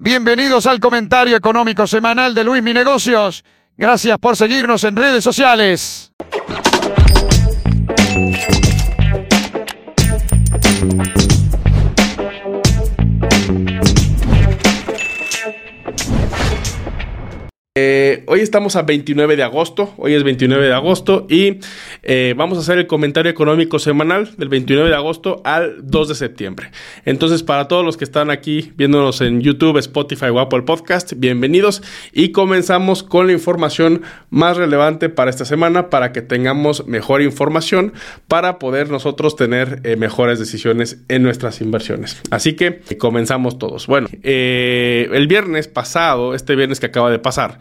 Bienvenidos al comentario económico semanal de Luis Mi Negocios. Gracias por seguirnos en redes sociales. Eh, hoy estamos a 29 de agosto, hoy es 29 de agosto y eh, vamos a hacer el comentario económico semanal del 29 de agosto al 2 de septiembre. Entonces, para todos los que están aquí viéndonos en YouTube, Spotify o Apple Podcast, bienvenidos y comenzamos con la información más relevante para esta semana para que tengamos mejor información para poder nosotros tener eh, mejores decisiones en nuestras inversiones. Así que comenzamos todos. Bueno, el viernes pasado, este viernes que acaba de pasar,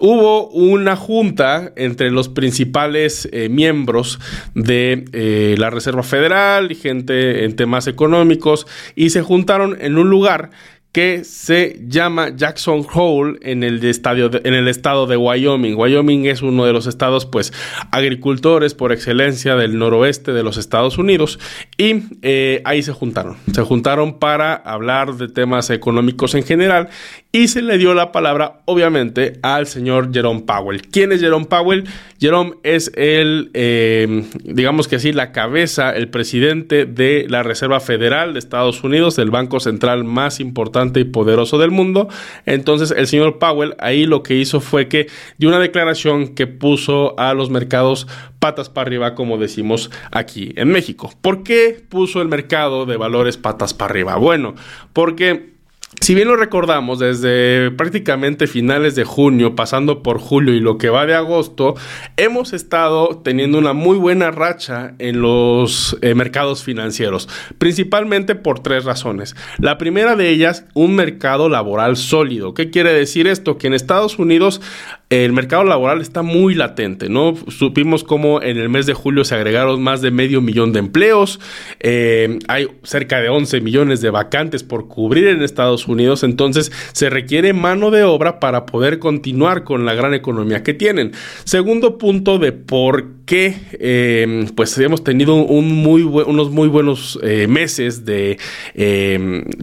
hubo una junta entre los principales eh, miembros de eh, la Reserva Federal y gente en temas económicos y se juntaron en un lugar que se llama Jackson Hole en el, estadio en el estado de Wyoming. Wyoming es uno de los estados, pues, agricultores por excelencia del noroeste de los Estados Unidos y eh, ahí se juntaron. Se juntaron para hablar de temas económicos en general y se le dio la palabra, obviamente, al señor Jerome Powell. ¿Quién es Jerome Powell? Jerome es el, eh, digamos que así, la cabeza, el presidente de la Reserva Federal de Estados Unidos, del banco central más importante y poderoso del mundo. Entonces, el señor Powell ahí lo que hizo fue que dio una declaración que puso a los mercados patas para arriba, como decimos aquí en México. ¿Por qué puso el mercado de valores patas para arriba? Bueno, porque si bien lo recordamos, desde prácticamente finales de junio, pasando por julio y lo que va de agosto, hemos estado teniendo una muy buena racha en los eh, mercados financieros, principalmente por tres razones. La primera de ellas, un mercado laboral sólido. ¿Qué quiere decir esto? Que en Estados Unidos el mercado laboral está muy latente, ¿no? Supimos cómo en el mes de julio se agregaron más de medio millón de empleos, eh, hay cerca de 11 millones de vacantes por cubrir en Estados Unidos, entonces se requiere mano de obra para poder continuar con la gran economía que tienen. Segundo punto de por qué, eh, pues hemos tenido unos muy buenos eh, meses de,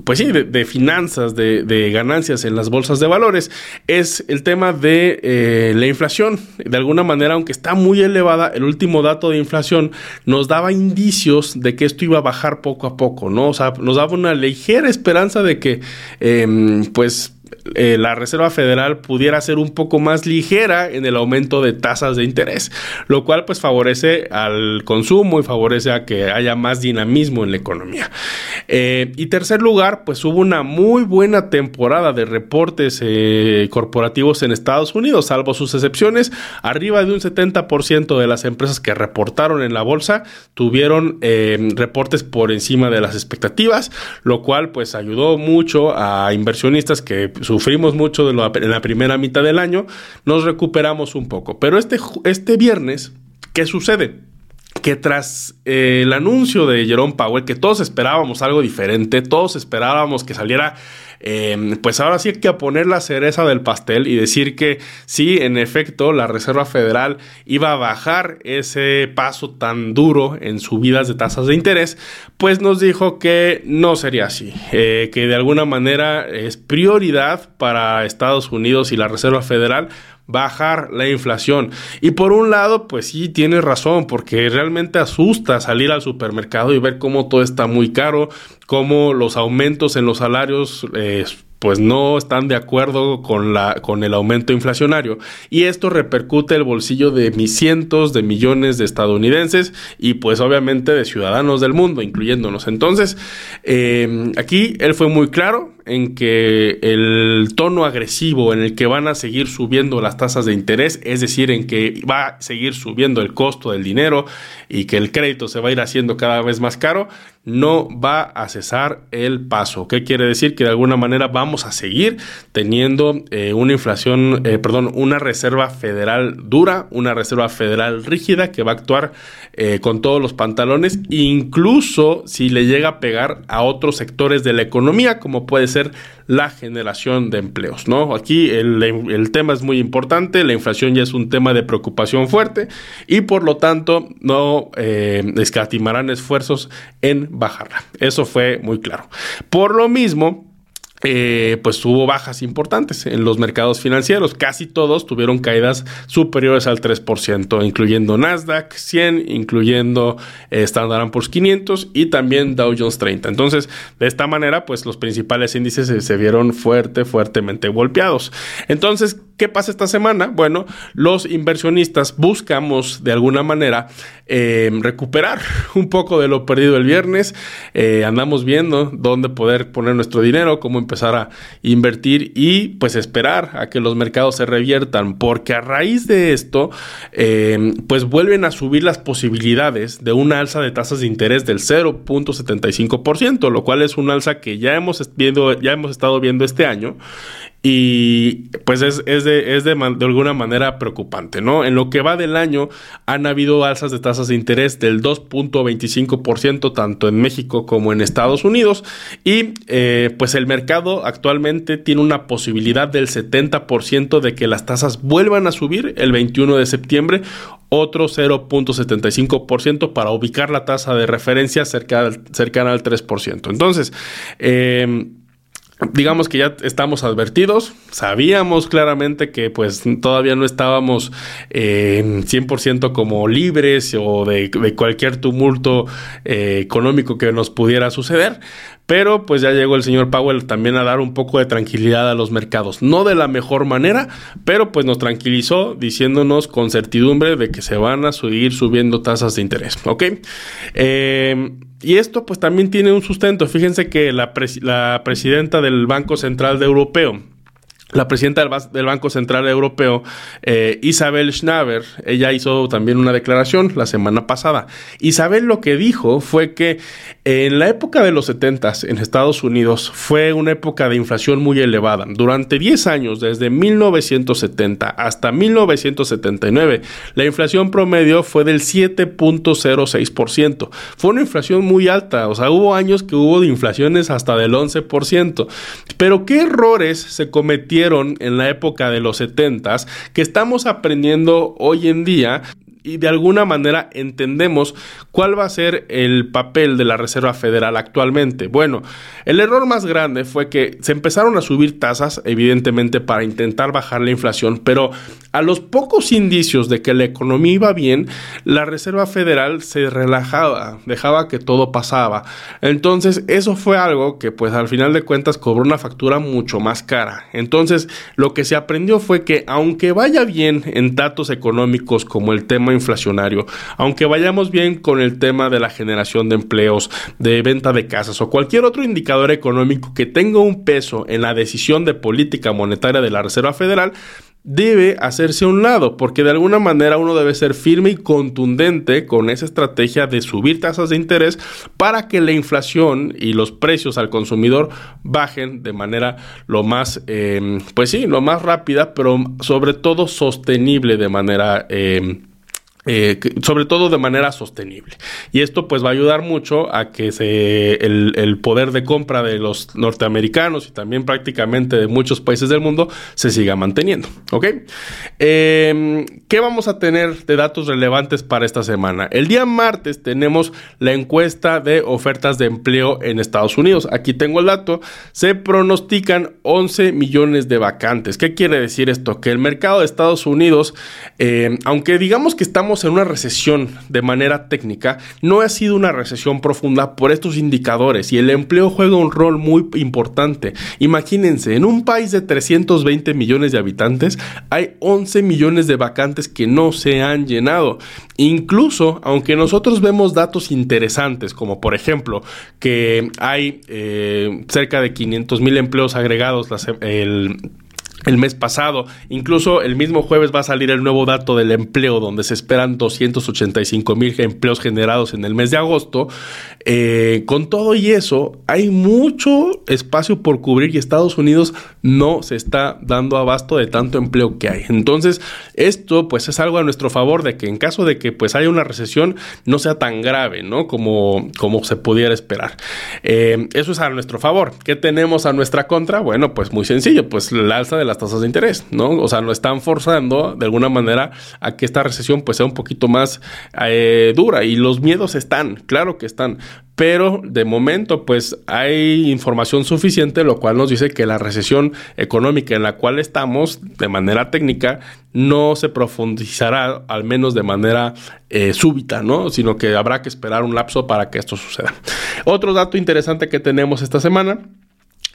pues sí, de, finanzas, de, de ganancias en las bolsas de valores, es el tema de eh, la inflación, de alguna manera, aunque está muy elevada, el último dato de inflación nos daba indicios de que esto iba a bajar poco a poco, ¿no? O sea, nos daba una ligera esperanza de que, em, pues, eh, la Reserva Federal pudiera ser un poco más ligera en el aumento de tasas de interés, lo cual pues favorece al consumo y favorece a que haya más dinamismo en la economía. Eh, y tercer lugar, pues hubo una muy buena temporada de reportes eh, corporativos en Estados Unidos, salvo sus excepciones, arriba de un 70% de las empresas que reportaron en la bolsa tuvieron reportes por encima de las expectativas, lo cual pues ayudó mucho a inversionistas que sufrimos mucho de en la primera mitad del año, nos recuperamos un poco. Pero este, este viernes, ¿qué sucede? que tras eh, el anuncio de Jerome Powell, que todos esperábamos algo diferente, todos esperábamos que saliera Em, pues ahora sí hay que poner la cereza del pastel y decir que sí, en efecto, la Reserva Federal iba a bajar ese paso tan duro en subidas de tasas de interés, pues nos dijo que no sería así, eh, que de alguna manera es prioridad para Estados Unidos y la Reserva Federal bajar la inflación. Y por un lado, pues sí, tiene razón, porque realmente asusta salir al supermercado y ver cómo todo está muy caro, cómo los aumentos en los salarios eh, pues no están de acuerdo con, la, con el aumento inflacionario. Y esto repercute el bolsillo de cientos de millones de estadounidenses y pues obviamente de ciudadanos del mundo, incluyéndonos. Entonces, eh, aquí él fue muy claro en que el tono agresivo en el que van a seguir subiendo las tasas de interés, es decir, en que va a seguir subiendo el costo del dinero y que el crédito se va a ir haciendo cada vez más caro, no va a cesar el paso. ¿Qué quiere decir? Que de alguna manera vamos a seguir teniendo eh, una inflación, eh, perdón, una reserva federal dura, una reserva federal rígida que va a actuar eh, con todos los pantalones, incluso si le llega a pegar a otros sectores de la economía, como puede ser la generación de empleos, ¿no? Aquí el, tema es muy importante, la inflación ya es un tema de preocupación fuerte y por lo tanto no eh, escatimarán esfuerzos en bajarla. Eso fue muy claro. Por lo mismo, eh, pues hubo bajas importantes en los mercados financieros. Casi todos tuvieron caídas superiores al 3%, incluyendo Nasdaq 100, incluyendo eh, Standard Poor's 500 y también Dow Jones 30. Entonces, de esta manera, pues los principales índices se, se vieron fuerte, fuertemente golpeados. Entonces, ¿Qué pasa esta semana? Bueno, los inversionistas buscamos de alguna manera eh, recuperar un poco de lo perdido el viernes. Eh, andamos viendo dónde poder poner nuestro dinero, cómo empezar a invertir y pues esperar a que los mercados se reviertan, porque a raíz de esto, eh, pues vuelven a subir las posibilidades de una alza de tasas de interés del 0.75%, lo cual es una alza que ya hemos, viendo, ya hemos estado viendo este año y pues es, es, de, es de, de, alguna manera preocupante, ¿no? En lo que va del año han habido alzas de tasas de interés del 2.25% tanto en México como en Estados Unidos y eh, pues el mercado actualmente tiene una posibilidad del 70% de que las tasas vuelvan a subir el 21 de septiembre otro 0.75% para ubicar la tasa de referencia cerca, cercana al 3%. Entonces, eh, digamos que ya estamos advertidos, sabíamos claramente que pues todavía no estábamos eh, 100% como libres o de, cualquier tumulto eh, económico que nos pudiera suceder, pero pues ya llegó el señor Powell también a dar un poco de tranquilidad a los mercados. No de la mejor manera, pero pues nos tranquilizó diciéndonos con certidumbre de que se van a seguir subiendo tasas de interés. ¿Ok? Eh, y esto pues también tiene un sustento. Fíjense que la, presidenta del Banco Central Europeo, la presidenta del, Banco Central Europeo, eh, Isabel Schnabel, ella hizo también una declaración la semana pasada. Isabel lo que dijo fue que en la época de los 70 en Estados Unidos fue una época de inflación muy elevada. Durante 10 años, desde 1970 hasta 1979, la inflación promedio fue del 7.06%. Fue una inflación muy alta, o sea, hubo años que hubo de inflaciones hasta del 11%. Pero ¿qué errores se cometieron? En la época de los 70 que estamos aprendiendo hoy en día y de alguna manera entendemos cuál va a ser el papel de la Reserva Federal actualmente. Bueno, el error más grande fue que se empezaron a subir tasas, evidentemente, para intentar bajar la inflación, pero a los pocos indicios de que la economía iba bien, la Reserva Federal se relajaba, dejaba que todo pasaba. Entonces, eso fue algo que, pues, al final de cuentas cobró una factura mucho más cara. Entonces, lo que se aprendió fue que, aunque vaya bien en datos económicos como el tema inflacionario, aunque vayamos bien con el tema de la generación de empleos, de venta de casas o cualquier otro indicador económico que tenga un peso en la decisión de política monetaria de la Reserva Federal, debe hacerse a un lado, porque de alguna manera uno debe ser firme y contundente con esa estrategia de subir tasas de interés para que la inflación y los precios al consumidor bajen de manera lo más, eh, pues sí, lo más rápida, pero sobre todo sostenible de manera... Eh, eh, sobre todo de manera sostenible. Y esto pues va a ayudar mucho a que el, poder de compra de los norteamericanos y también prácticamente de muchos países del mundo se siga manteniendo. ¿Ok? Em, ¿Qué vamos a tener de datos relevantes para esta semana? El día martes tenemos la encuesta de ofertas de empleo en Estados Unidos. Aquí tengo el dato. Se pronostican 11 millones de vacantes. ¿Qué quiere decir esto? Que el mercado de Estados Unidos, em, aunque digamos que estamos en una recesión de manera técnica, no ha sido una recesión profunda por estos indicadores y el empleo juega un rol muy importante. Imagínense, en un país de 320 millones de habitantes hay 11 millones de vacantes que no se han llenado. Incluso, aunque nosotros vemos datos interesantes, como por ejemplo que hay eh, cerca de 500 mil empleos agregados el el mes pasado. Incluso el mismo jueves va a salir el nuevo dato del empleo, donde se esperan 285 mil empleos generados en el mes de agosto. Eh, con todo y eso, hay mucho espacio por cubrir y Estados Unidos no se está dando abasto de tanto empleo que hay. Entonces, esto pues es algo a nuestro favor de que en caso de que pues haya una recesión no sea tan grave, ¿no? Como, como se pudiera esperar. Eh, eso es a nuestro favor. ¿Qué tenemos a nuestra contra? Bueno, pues muy sencillo, pues la alza de las tasas de interés, ¿no? O sea, no están forzando de alguna manera a que esta recesión pues sea un poquito más eh, dura y los miedos están, claro que están, pero de momento pues hay información suficiente, lo cual nos dice que la recesión económica en la cual estamos de manera técnica no se profundizará al menos de manera eh, súbita, ¿no? Sino que habrá que esperar un lapso para que esto suceda. Otro dato interesante que tenemos esta semana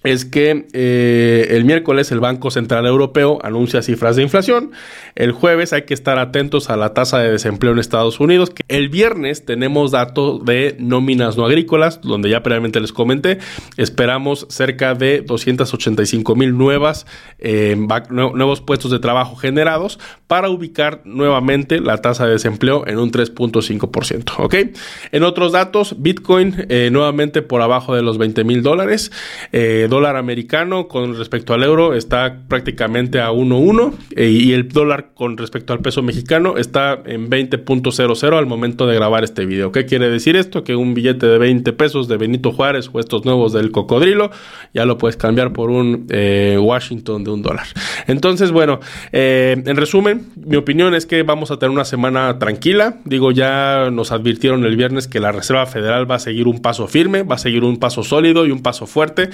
es que eh, el miércoles el Banco Central Europeo anuncia cifras de inflación. El jueves hay que estar atentos a la tasa de desempleo en Estados Unidos. El viernes tenemos datos de nóminas no agrícolas, donde ya previamente les comenté. Esperamos cerca de 285 mil nuevas eh, nuevos puestos de trabajo generados para ubicar nuevamente la tasa de desempleo en un 3.5%. ¿Ok? En otros datos, Bitcoin eh, nuevamente por abajo de los 20 mil dólares dólar americano con respecto al euro está prácticamente a 1.1 eh, y el dólar con respecto al peso mexicano está en 20.00 al momento de grabar este video. ¿Qué quiere decir esto? Que un billete de 20 pesos de Benito Juárez o estos nuevos del cocodrilo ya lo puedes cambiar por un eh, Washington de un dólar. Entonces, bueno, eh, en resumen, mi opinión es que vamos a tener una semana tranquila. Digo, ya nos advirtieron el viernes que la Reserva Federal va a seguir un paso firme, va a seguir un paso sólido y un paso fuerte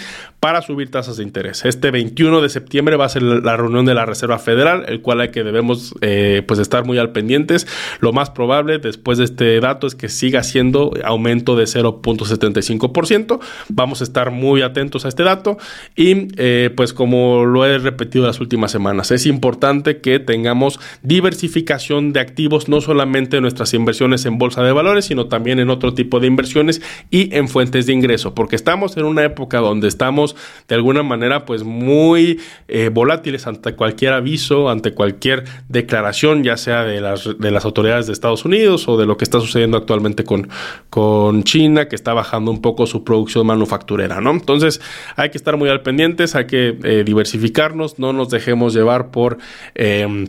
subir tasas de interés. Este 21 de septiembre va a ser la reunión de la Reserva Federal, el cual hay que debemos eh, pues estar muy al pendientes. Lo más probable después de este dato es que siga siendo aumento de 0.75%. Vamos a estar muy atentos a este dato y eh, pues como lo he repetido las últimas semanas, es importante que tengamos diversificación de activos, no solamente en nuestras inversiones en bolsa de valores, sino también en otro tipo de inversiones y en fuentes de ingreso, porque estamos en una época donde estamos de alguna manera pues muy eh, volátiles ante cualquier aviso, ante cualquier declaración, ya sea de las, de las autoridades de Estados Unidos o de lo que está sucediendo actualmente con, con China, que está bajando un poco su producción manufacturera, ¿no? Entonces hay que estar muy al pendientes, hay que eh, diversificarnos, no nos dejemos llevar por... Eh,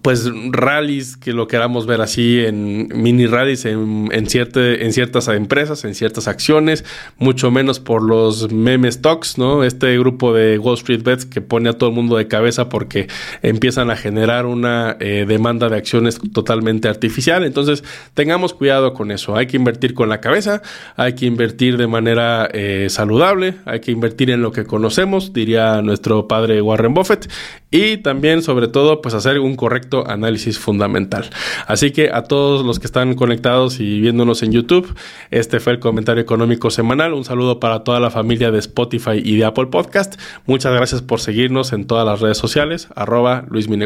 pues rallies que lo queramos ver así en mini rallies en, en, en ciertas empresas, en ciertas acciones, mucho menos por los meme stocks, ¿no? Este grupo de Wall Street Bets que pone a todo el mundo de cabeza porque empiezan a generar una eh, demanda de acciones totalmente artificial. Entonces, tengamos cuidado con eso. Hay que invertir con la cabeza, hay que invertir de manera eh, saludable, hay que invertir en lo que conocemos, diría nuestro padre Warren Buffett, y también, sobre todo, pues hacer un análisis fundamental. Así que a todos los que están conectados y viéndonos en YouTube, este fue el comentario económico semanal. Un saludo para toda la familia de Spotify y de Apple Podcast. Muchas gracias por seguirnos en todas las redes sociales, arroba Luis Mi.